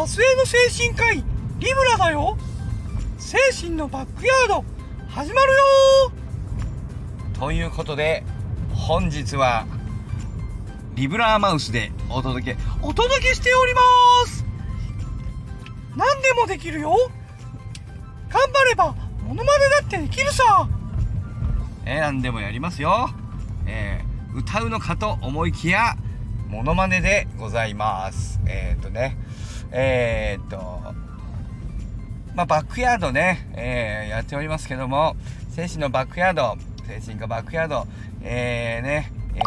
バスへの精神科医リブラだよ。精神のバックヤード始まるよ。ということで本日はリブラーマウスでお届けお届けしております。何でもできるよ。頑張ればモノマネだってできるさ。えー、何でもやりますよ。えー、歌うのかと思いきやモノマネでございます。えー、っとねえー、っとまあ、バックヤードね、えー、やっておりますけども精神のバックヤード精神がバックヤードえー、ねえ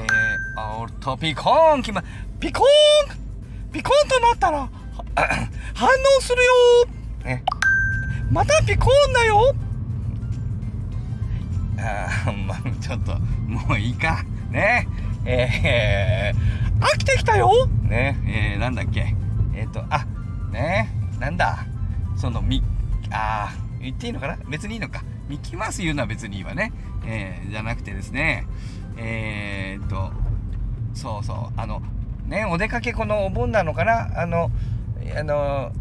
ー、オルトピコーンきまピコーンピコーンとなったら 反応するよ。ね。またピコーンだよ。あまあちょっともういいか。ね。えー、飽きてきたよ。ね。えー、なんだっけ。えっ、ー、とあね。なんだ？そのみあ言っていいのかな？別にいいのか。ミッキーマウス言うのは別にいいわね。えー、じゃなくてですね。えー、っとそうそう。あのねお出かけこのお盆なのかな？あのあの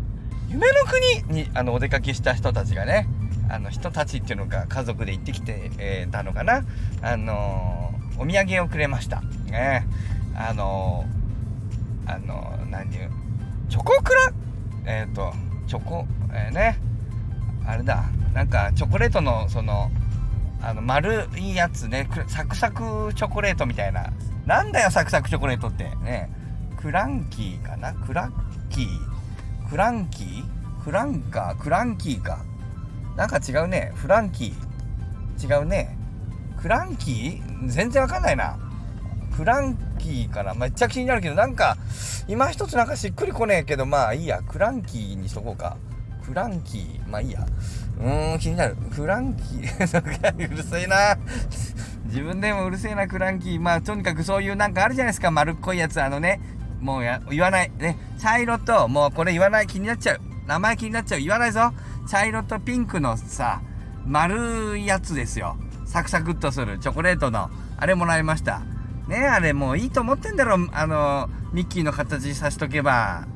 夢の国にあのお出かけした人たちがねあの人たちっていうのか家族で行ってきて、えー、たのかな？あのお土産をくれました。ねあのあの何言う？チョコクラえっ、ー、とチョコえー、ね。あれだ。なんかチョコレートのそのあの丸いやつね。サクサクチョコレートみたいな。なんだよサクサクチョコレートって。ね。クランキーかな？クラッキー？クランキー？クランカー？クランキーか。なんか違うね。フランキー？違うね。クランキー？全然わかんないな。クランキーかなめっちゃ気になるけどなんか今一つなんかしっくりこねえけどまあいいやクランキーにしとこうかクランキーまあいいやうーん、気になる。クランキー うるせえな。自分でもうるせえな、クランキー。まあ、とにかくそういうなんかあるじゃないですか。丸っこいやつ。あのね、もうや、言わない。ね。茶色と、もうこれ言わない。気になっちゃう。名前気になっちゃう。言わないぞ。茶色とピンクのさ、丸いやつですよ。サクサクっとするチョコレートの。あれもらいました。ねあれもういいと思ってんだろ。あの、ミッキーの形さしとけば。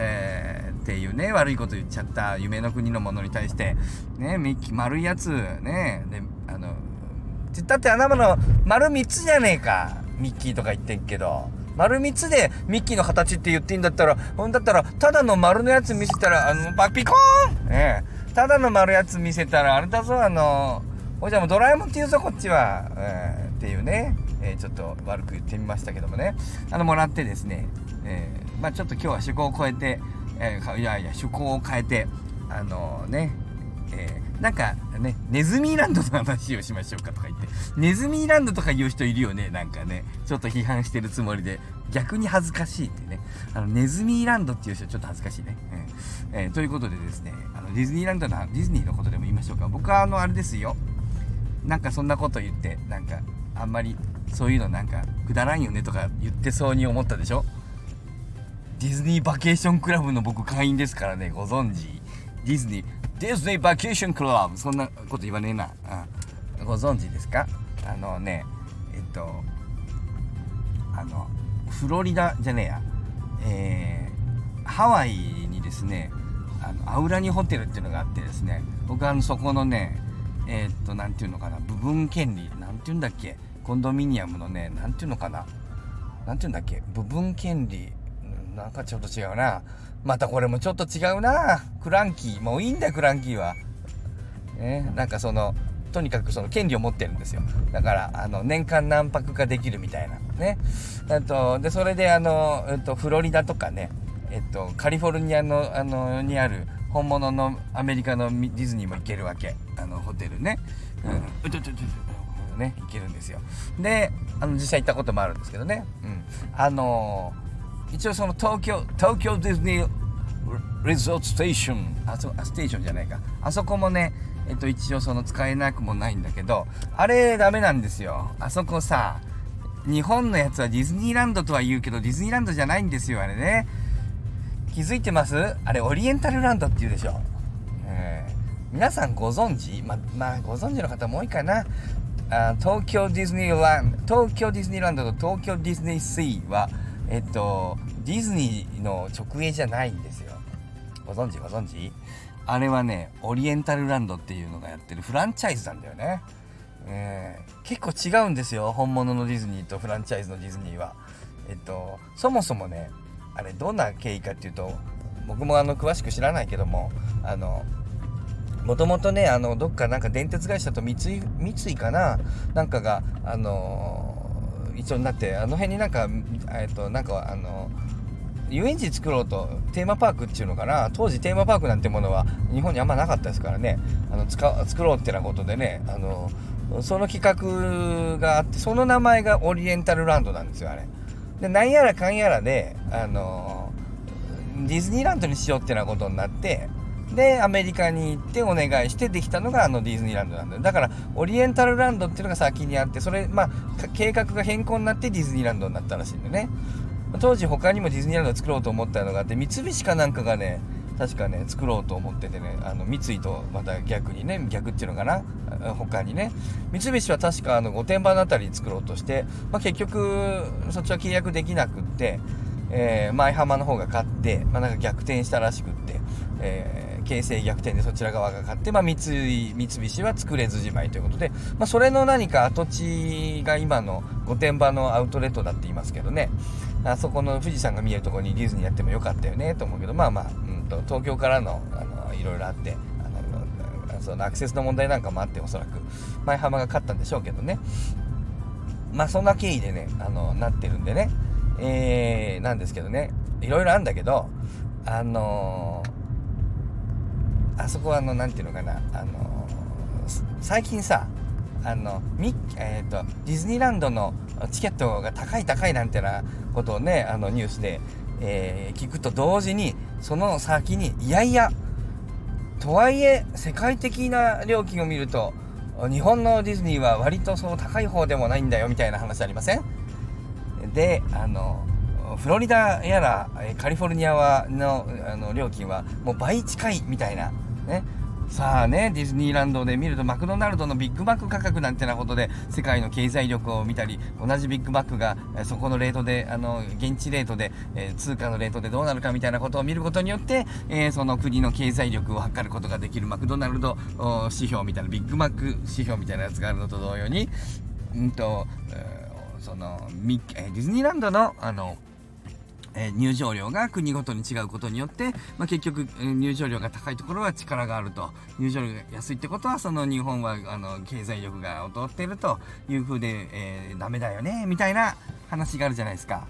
えーっていうね、悪いこと言っちゃった夢の国のものに対して、ね、ミッキー丸いやつ、ね、で、あの、ってったってあなたの丸3つじゃねえか。ミッキーとか言ってんけど。丸3つでミッキーの形って言っていいんだったら、ほんだったら、ただの丸のやつ見せたら、あの、バピコーンねただの丸やつ見せたら、あれだぞ、あの、おじゃもうドラえもんって言うぞ、こっちは。えー、っていうね、えー、ちょっと悪く言ってみましたけどもね。あの、もらってですね、えー、まあちょっと今日は趣向を超えて、えー、いやいや趣向を変えてあの、ねえ、なんかねネズミーランドの話をしましょうかとか言ってネズミーランドとか言う人いるよねなんかね。ちょっと批判してるつもりで逆に恥ずかしいってね。あのネズミーランドっていう人ちょっと恥ずかしいね、えー、えー、ということでですねあのディズニーランドのディズニーのことでも言いましょうか。僕はあのあれですよ。なんかそんなこと言ってなんかあんまりそういうのなんかくだらんよねとか言ってそうに思ったでしょ？ディズニーバケーションクラブの僕会員ですからね、ご存知。ディズニー、ディズニーバケーションクラブ。そんなこと言わねえな。うん、ご存知ですか？あのね、えっと、あの、フロリダじゃねえや、えー、ハワイにですね、あのアウラニホテルっていうのがあってですね、僕はあのそこのね、えー、っと、なんていうのかな、部分権利、なんていうんだっけ、コンドミニアムのね、なんていうのかな、なんていうんだっけ、部分権利、なんかちょっと違うな。またこれもちょっと違うな。クランキー。もういいんだよ、クランキーは。ね、なんかその、とにかくその権利を持ってるんですよ。だから、あの、年間何泊かできるみたいな。ね。えっと、で、それであの、えっと、フロリダとかね、えっと、カリフォルニアの、あの、にある、本物のアメリカのディズニーも行けるわけ。あの、ホテルね。うん。うちょちょちょね、行けるんですよ。で、あの、実際行ったこともあるんですけどね。うん。あのー一応その東京東京ディズニーリゾートステーション。あそステーションじゃないか。あそこもねえっと一応その使えなくもないんだけどあれダメなんですよ。あそこさ日本のやつはディズニーランドとは言うけどディズニーランドじゃないんですよあれね。気づいてます？あれオリエンタルランドって言うでしょ、えー、皆さんご存知？ままあご存知の方も多いかな。あ東京ディズニーランド東京ディズニーランドと東京ディズニーシーはえっと、ディズニーの直営じゃないんですよ。ご存知？ご存知？あれはねオリエンタルランドっていうのがやってるフランチャイズなんだよね、えー、結構違うんですよ本物のディズニーとフランチャイズのディズニーは。えっとそもそもねあれどんな経緯かっていうと僕もあの詳しく知らないけどもあのもともとねあのどっかなんか電鉄会社と三井三井かな？なんかがあの一緒になってあの辺になんかえっとなんかあの遊園地作ろうとテーマパークっていうのかな？当時テーマパークなんてものは日本にあんまなかったですからね。あの使作ろうってなことでねあのその企画があってその名前がオリエンタルランドなんですよあれ。でなんやらかんやらであのディズニーランドにしようってなことになってでアメリカに行ってお願いしてできたのがあのディズニーランドなんだよ。だからオリエンタルランドっていうのが先にあってそれまあ計画が変更になってディズニーランドになったらしいんでね。当時他にもディズニーランド作ろうと思ったのがあって三菱かなんかがね確かね作ろうと思っててねあの三井とまた逆にね逆っていうのかな他にね。三菱は確かあの御殿場の辺り作ろうとして、まあ、結局そっちは契約できなくって、えー、舞浜の方が勝って、まあ、なんか逆転したらしくって、えー形勢逆転でそちら側が勝って、まあ、三井三菱は作れずじまいということで、まあ、それの何か跡地が今の御殿場のアウトレットだって言いますけどね。あそこの富士山が見えるところにディズニーやってもよかったよねと思うけどまあまあ、うんと、東京からのあのいろいろあってあのそのアクセスの問題なんかもあっておそらく前浜が勝ったんでしょうけどね。まあそんな経緯でねあのなってるんでね。えー、なんですけどね。いろいろあるんだけどあのーあそこはあの何ていうのかなあの最近さあのミえーと、ディズニーランドのチケットが高い高いなんてなことをねあのニュースで、えー、聞くと同時にその先にいやいやとはいえ世界的な料金を見ると日本のディズニーは割とその高い方でもないんだよみたいな話ありません？であのフロリダやらカリフォルニアはのあの料金はもう倍近いみたいなね。さあねディズニーランドで見るとマクドナルドのビッグマック価格なんてなことで世界の経済力を見たり同じビッグマックがそこのレートであの現地レートで、えー、通貨のレートでどうなるかみたいなことを見ることによって、えー、その国の経済力を測ることができるマクドナルド指標みたいなビッグマック指標みたいなやつがあるのと同様に、うんとえ、そのディズニーランドのあのえ入場料が国ごとに違うことによって、まあ、結局、入場料が高いところは力があると。入場料が安いってことはその日本はあの経済力が劣ってるというふうで、えー、ダメだよねみたいな話があるじゃないですか。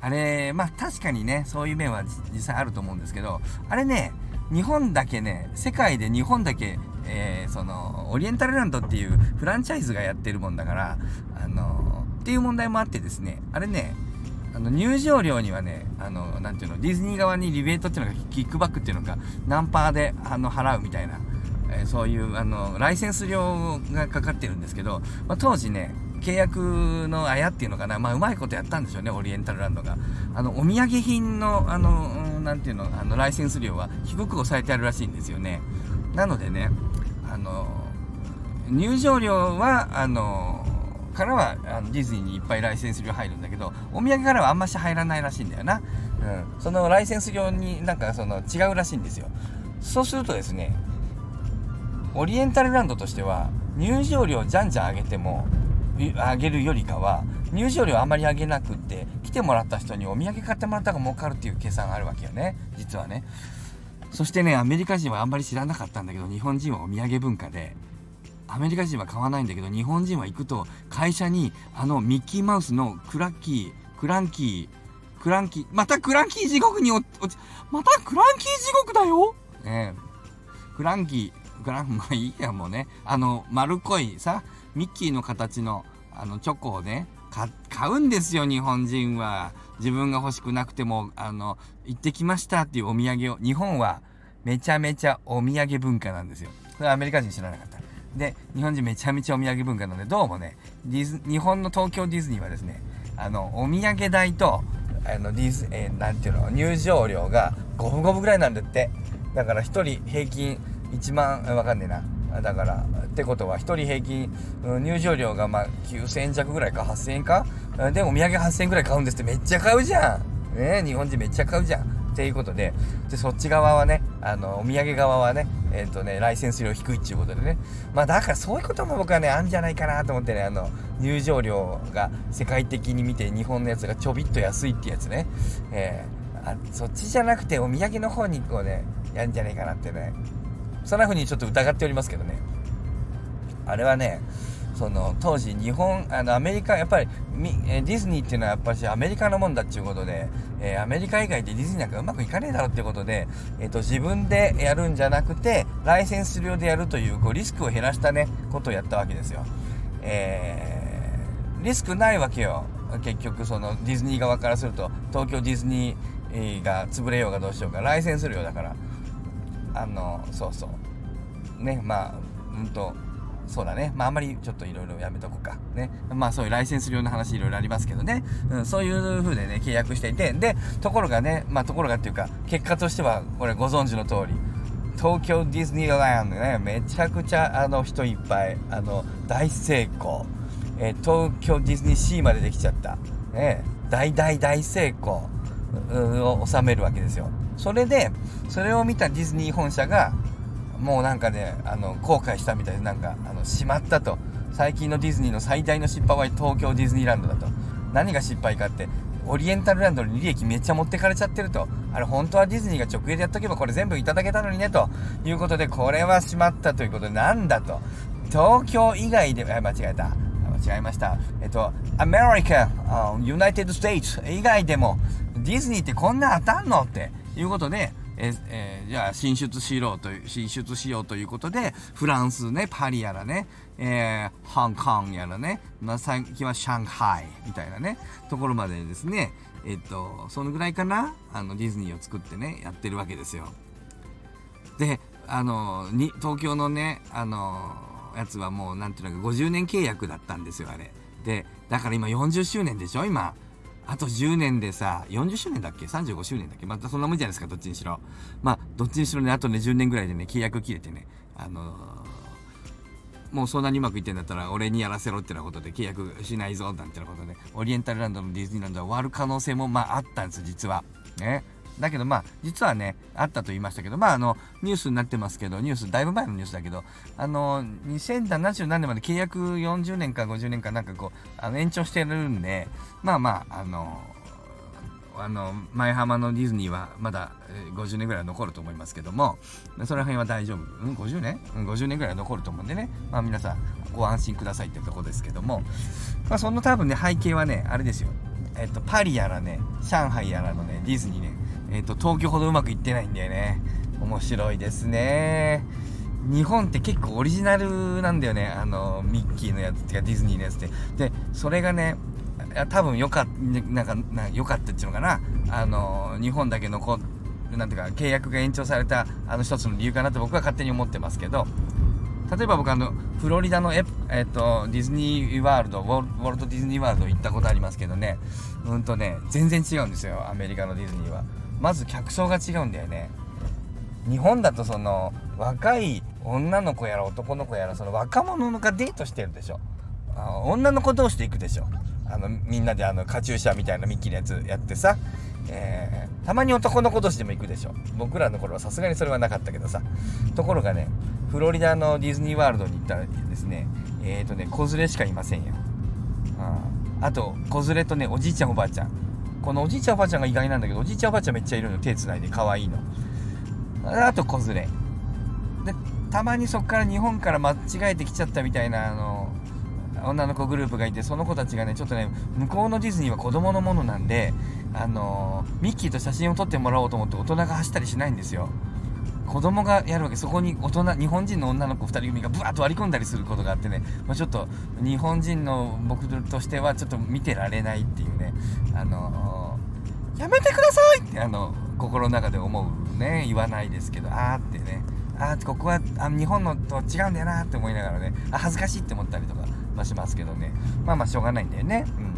あれまあ確かにねそういう面は実際あると思うんですけどあれね日本だけね世界で日本だけえー、そのオリエンタルランドっていうフランチャイズがやってるもんだからあのー、っていう問題もあってですねあれねあの入場料にはね、あの、なんていうの、ディズニー側にリベートっていうのが、キックバックっていうのが、ナンパーであの払うみたいな、えー、そういう、あの、ライセンス料がかかってるんですけど、まあ、当時ね、契約のあやっていうのかな、まあ、うまいことやったんでしょうね、オリエンタルランドが。あの、お土産品の、あの、なんていうの、あの、ライセンス料は低く抑えてあるらしいんですよね。なのでね、あの、入場料は、あの、からはあのディズニーにいっぱいライセンス料入るんだけどお土産からはあんまし入らないらしいんだよな、うん、そのライセンス料になんかその違うらしいんですよ。そうするとですねオリエンタルランドとしては入場料じゃんじゃん上げても上げるよりかは入場料あんまり上げなくって来てもらった人にお土産買ってもらった方が儲かるっていう計算があるわけよね。実はね。そしてねアメリカ人はあんまり知らなかったんだけど日本人はお土産文化でアメリカ人は買わないんだけど日本人は行くと会社にあのミッキーマウスのクラッキークランキークランキーまたクランキー地獄に落ちまたクランキー地獄だよ！ねクランキークラン まあいいやもうね。あの丸っこいさミッキーの形のあのチョコをね買うんですよ日本人は。自分が欲しくなくてもあの行ってきましたっていうお土産を。日本はめちゃめちゃお土産文化なんですよ。これアメリカ人知らなかったで日本人めちゃめちゃお土産文化なのでどうもねディズ日本の東京ディズニーはですねあのお土産代とあのディズ、えー、なんていうの入場料が五分五分ぐらいなんだって。だから1人平均1万わかんねえな。だからってことは1人平均、入場料がまあ9000円弱ぐらいか8000円か。でお土産8000円ぐらい買うんですってめっちゃ買うじゃん。ね日本人めっちゃ買うじゃん。っていうことででそっち側はねあのお土産側はねえっ、とねライセンス料低いっていうことでね。まあだからそういうことも僕はねあるんじゃないかなと思ってねあの入場料が世界的に見て日本のやつがちょびっと安いってやつね、えー、あそっちじゃなくてお土産の方にこうねやるんじゃないかなってね。そんな風にちょっと疑っておりますけどね。あれはねその当時日本あのアメリカやっぱりディズニーっていうのはやっぱりアメリカのもんだっていうことで、えー、アメリカ以外でディズニーなんかうまくいかねえだろっていうことで、えーと、自分でやるんじゃなくてライセンス料でやるというこうリスクを減らしたねことをやったわけですよ、えー、リスクないわけよ。結局そのディズニー側からすると東京ディズニーが潰れようがどうしようかライセンス料だから。あのそうそう。ねまあうんとそうだね。まあ、あんまりちょっといろいろやめとこうか。ね。まあ、そういうライセンス料の話いろいろありますけどね。うん、そういう風でね、契約していて。で、ところがね、まあ、ところがっていうか、結果としては、これご存知の通り、東京ディズニーランドね、めちゃくちゃ、あの、人いっぱい、あの、大成功。えー、東京ディズニーシーまでできちゃった。ね。大大大成功を収めるわけですよ。それで、それを見たディズニー本社が、もうなんかねあの後悔したみたいでなんかあのしまったと。最近のディズニーの最大の失敗は東京ディズニーランドだと。何が失敗かってオリエンタルランドに利益めっちゃ持ってかれちゃってると。あれ本当はディズニーが直営でやっとけばこれ全部いただけたのにねと。いうことでこれはしまったということでなんだと。東京以外で間違えた。間違えました。えっとアメリカユナイテッド・ステイツ以外でもディズニーってこんな当たんのっていうことでええー、じゃあ進出しろという進出しようということでフランスねパリやらね、えー、香港やらね、まあ、最近は上海みたいなねところまでですねえっとそのぐらいかなあのディズニーを作ってねやってるわけですよ。であのに東京のねあのやつはもうなんていうのか50年契約だったんですよあれ。でだから今40周年でしょ今。あと10年でさ、40周年だっけ ?35 周年だっけ？またそんなもんじゃないですか、どっちにしろ。まあ、どっちにしろね、あとね、10年ぐらいでね、契約切れてね、あのー、もうそんなにうまくいってんだったら、俺にやらせろってなことで契約しないぞ、なんてなことで、オリエンタルランドのディズニーランドは終わる可能性も、まあ、あったんです、実は。ね。だけどまあ、実はね、あったと言いましたけど、まああの、ニュースになってますけど、ニュース、だいぶ前のニュースだけど、あの、2070何年まで契約40年か50年かなんかこう、あの延長してるんで、まあまあ、あの、あの前浜のディズニーはまだ50年ぐらい残ると思いますけどもその辺は大丈夫、うん、50年、うん、50年ぐらい残ると思うんでね、まあ、皆さんご安心くださいってとこですけども、まあ、その多分ね背景はねあれですよ、えっと、パリやらね上海やらのねディズニーねえっ、と、東京ほどうまくいってないんだよね。面白いですね。日本って結構オリジナルなんだよね。あの、ミッキーのやつっていうかディズニーのやつって。で、それがね、多分よかった、なんか、なよかったっていうのかな。あの、日本だけ残る、なんていうか、契約が延長された、あの一つの理由かなと僕は勝手に思ってますけど、例えば僕あの、フロリダのえ、えっと、ディズニーワールド、ウォルト・ディズニーワールド行ったことありますけどね、うんとね、全然違うんですよ、アメリカのディズニーは。まず客層が違うんだよね。日本だとその若い女の子やら男の子やらその若者がデートしてるでしょ。あ女の子同士で行くでしょ。あのみんなであのカチューシャみたいなミッキーのやつやってさ、えー、たまに男の子同士でも行くでしょ。僕らの頃はさすがにそれはなかったけどさ。ところがねフロリダのディズニーワールドに行ったらですねえっ、ー、とね子連れしかいませんよ。ああと子連れとねおじいちゃんおばあちゃん。このおじいちゃんおばあちゃんが意外なんだけどおじいちゃんおばあちゃんめっちゃいるの手つないで。可愛いの。あと子連れでたまにそっから日本から間違えてきちゃったみたいなあの女の子グループがいてその子たちがねちょっとね向こうのディズニーは子供のものなんであのミッキーと写真を撮ってもらおうと思って大人が走ったりしないんですよ。子供がやるわけそこに大人日本人の女の子2人組がブワーッと割り込んだりすることがあってね、まあ、ちょっと日本人の僕としてはちょっと見てられないっていうねあのー、やめてくださいってあの心の中で思うね言わないですけどあーってねあーここはあ日本のと違うんだよなって思いながらねあ恥ずかしいって思ったりとか、まあ、しますけどね。まあまあしょうがないんだよね。うん。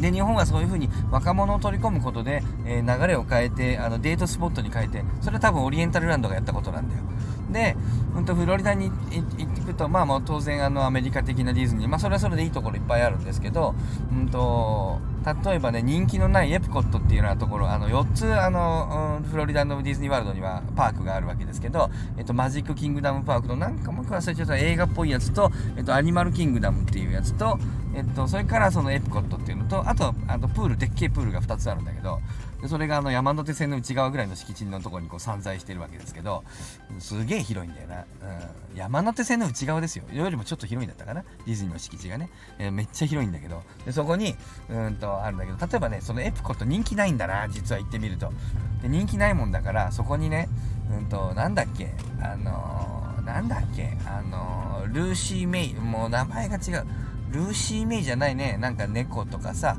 で日本はそういうふうに若者を取り込むことで、えー、流れを変えてあのデートスポットに変えてそれは多分オリエンタルランドがやったことなんだよ。で、うん、とフロリダに行ってくとまあもう当然あのアメリカ的なディズニーまあそれはそれでいいところいっぱいあるんですけど、うんと、例えばね人気のないエプコットっていうようなところあの4つあの、うんフロリダのディズニーワールドにはパークがあるわけですけど、えっと、マジックキングダムパークのなんかもう一個忘れちゃった映画っぽいやつと、えっと、アニマルキングダムっていうやつと、えっと、それからそのエプコットっていうのとあとあとプールでっけえプールが2つあるんだけどでそれがあの山手線の内側ぐらいの敷地のところにこう散在してるわけですけどすげえ広いんだよな、うん、山手線の内側ですよ。よりもちょっと広いんだったかな。ディズニーの敷地がね、えーめっちゃ広いんだけど。でそこにうんとあるんだけど例えばねそのエプコット人気ないんだな実は行ってみると。で人気ないもんだからそこにねうんとなんだっけあのーなんだっけあのールーシー・メイもう名前が違う。ルーシー・メイじゃないね。なんか猫とかさ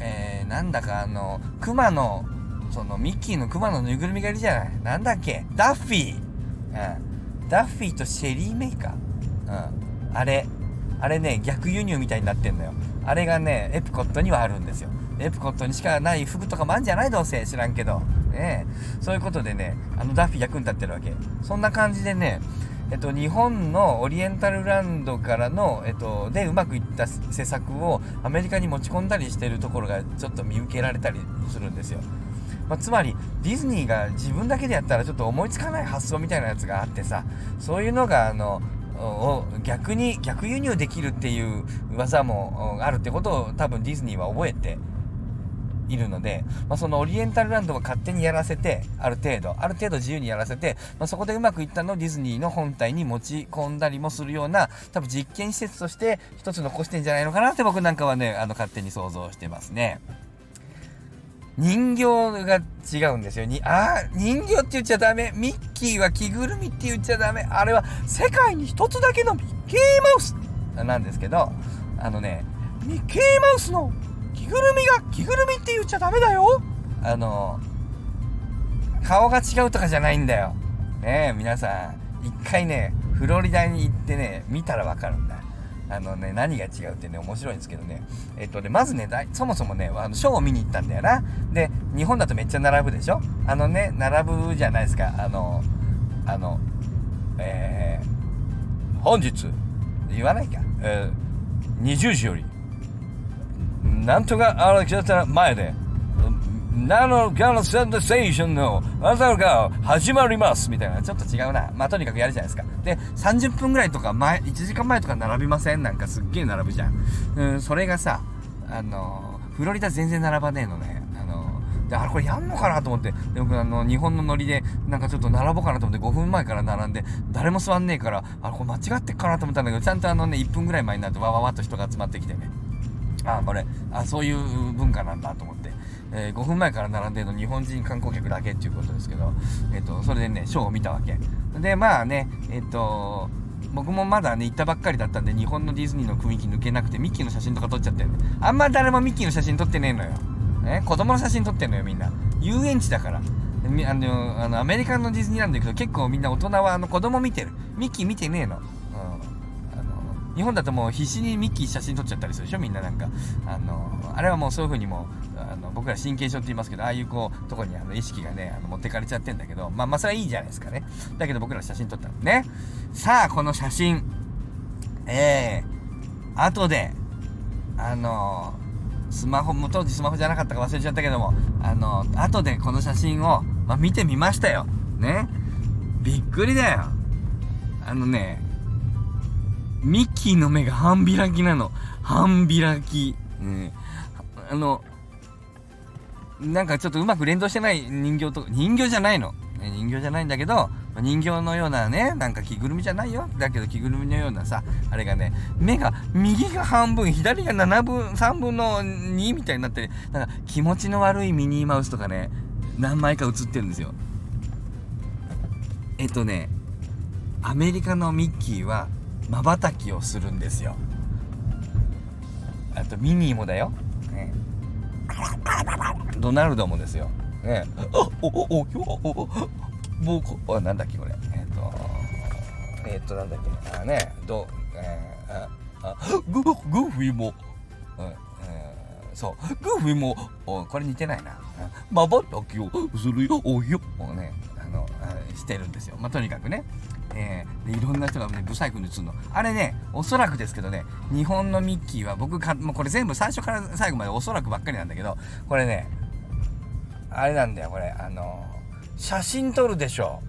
えー、なんだかあのクマのそのミッキーのクマのぬいぐるみがいるじゃない。なんだっけ？ダッフィー、うん、ダッフィーとシェリー・メイか。うん。あれあれね逆輸入みたいになってんのよ。あれがねエプコットにはあるんですよ。エプコットにしかない服とかもあるんじゃない？どうせ。知らんけど。ねそういうことでねあのダッフィー役に立ってるわけ。そんな感じでねえっと、日本のオリエンタルランドからの、えっと、でうまくいった施策をアメリカに持ち込んだりしてるところがちょっと見受けられたりするんですよ。まあ、つまりディズニーが自分だけでやったらちょっと思いつかない発想みたいなやつがあってさそういうのがあのを逆に逆輸入できるっていう技もあるってことを多分ディズニーは覚えているので、まあ、そのオリエンタルランドを勝手にやらせてある程度ある程度自由にやらせて、まあ、そこでうまくいったのをディズニーの本体に持ち込んだりもするような多分実験施設として一つ残してんじゃないのかなって僕なんかはねあの勝手に想像してますね。人形が違うんですよ。に、あ人形って言っちゃダメ。ミッキーは着ぐるみって言っちゃダメ。あれは世界に一つだけのミッキーマウスなんですけど、あのね、ミッキーマウスの着ぐるみが着ぐるみって言っちゃダメだよ。あの、顔が違うとかじゃないんだよ。ねえ、皆さん、一回ね、フロリダに行ってね、見たらわかるんだ。あのね、何が違うってね、面白いんですけどね。えっとね、まずね、だそもそもね、あの、ショーを見に行ったんだよな。で、日本だとめっちゃ並ぶでしょ？あのね、並ぶじゃないですか。あの、あの、えー、本日、言わないか？えー、20時より、なんとかあらきた前で、ナノガノセンタステーションの朝が始まりますみたいな。ちょっと違うな。まあ、とにかくやるじゃないですか。で、30分ぐらいとか前、1時間前とか並びませんなんかすっげえ並ぶじゃん。うん、それがさ、あの、フロリダ全然並ばねえのね。あの、で、あれこれやんのかなと思って。で、僕あの、日本のノリで、なんかちょっと並ぼうかなと思って5分前から並んで、誰も座んねえから、あれこれ間違ってっかなと思ったんだけど、ちゃんとあのね、1分ぐらい前になってわわわっと人が集まってきてね。あこれあそういう文化なんだと思って、えー5分前から並んでるの日本人観光客だけっていうことですけど、えっとそれでねショーを見たわけ。でまあねえっ、と僕もまだね行ったばっかりだったんで日本のディズニーの雰囲気抜けなくてミッキーの写真とか撮っちゃってるんであんま誰もミッキーの写真撮ってねえのよ、ね、子供の写真撮ってんのよみんな。遊園地だから。あのあのアメリカのディズニーランド行くと結構みんな大人はあの子供見てる。ミッキー見てねえ、の。日本だともう必死にミッキー写真撮っちゃったりするでしょみんななんか。あのあれはもうそういう風にもあの僕ら神経症って言いますけどああいうこうとこにあの意識がねあの持ってかれちゃってんだけどまあまあそれはいいじゃないですかね。だけど僕ら写真撮ったのね。さあこの写真。えー、後であのスマホも当時スマホじゃなかったか忘れちゃったけどもあの後でこの写真を、まあ、見てみましたよ。ね。びっくりだよ。あのねミッキーの目が半開きなの。半開き。うん。あの、なんかちょっとうまく連動してない人形と、人形じゃないの。ね人形じゃないんだけど、人形のようなね、なんか着ぐるみじゃないよ。だけど着ぐるみのようなさ、あれがね、目が右が半分、左が7分、3分の2みたいになって、なんか気持ちの悪いミニーマウスとかね、何枚か写ってるんですよ。えっとね、アメリカのミッキーは瞬きをするんですよ。あとミニーもだよ、ね、ドナルドもですよ、ね、あおおおおおもうこあなんだっけこれ。えっ、とえっ、となんだっけ。あね。どえー、あググーフィーも、うんえーそう。グーフィーもおこれ似てないな。まばたきをするよ。およもうね。あのしてるんですよ。まあとにかくね。えーでいろんな人がねブサイクに映るの。あれねおそらくですけどね日本のミッキーは僕かもうこれ全部最初から最後までおそらくばっかりなんだけどこれねあれなんだよこれ。あの写真撮るでしょ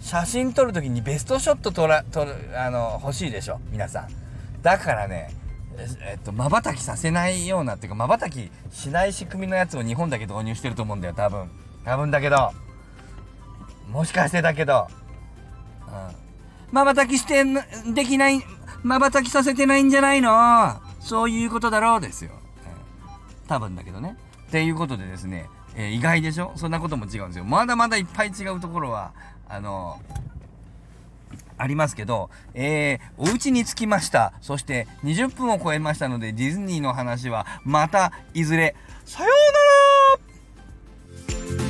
写真撮る時にベストショット撮ら撮るあの欲しいでしょ皆さん。だからねえっとまばたきさせないようなっていうかまばたきしない仕組みのやつを日本だけ導入してると思うんだよ多分。多分だけど。もしかしてだけど。まばたきしてできないまばたきさせてないんじゃないの？そういうことだろうですよ、うん多分だけどね。っていうことでですね、えー意外でしょ？そんなことも違うんですよ。まだまだいっぱい違うところはあのありますけど、えー、お家に着きました。そして20分を超えましたので、ディズニーの話はまたいずれ。さようなら！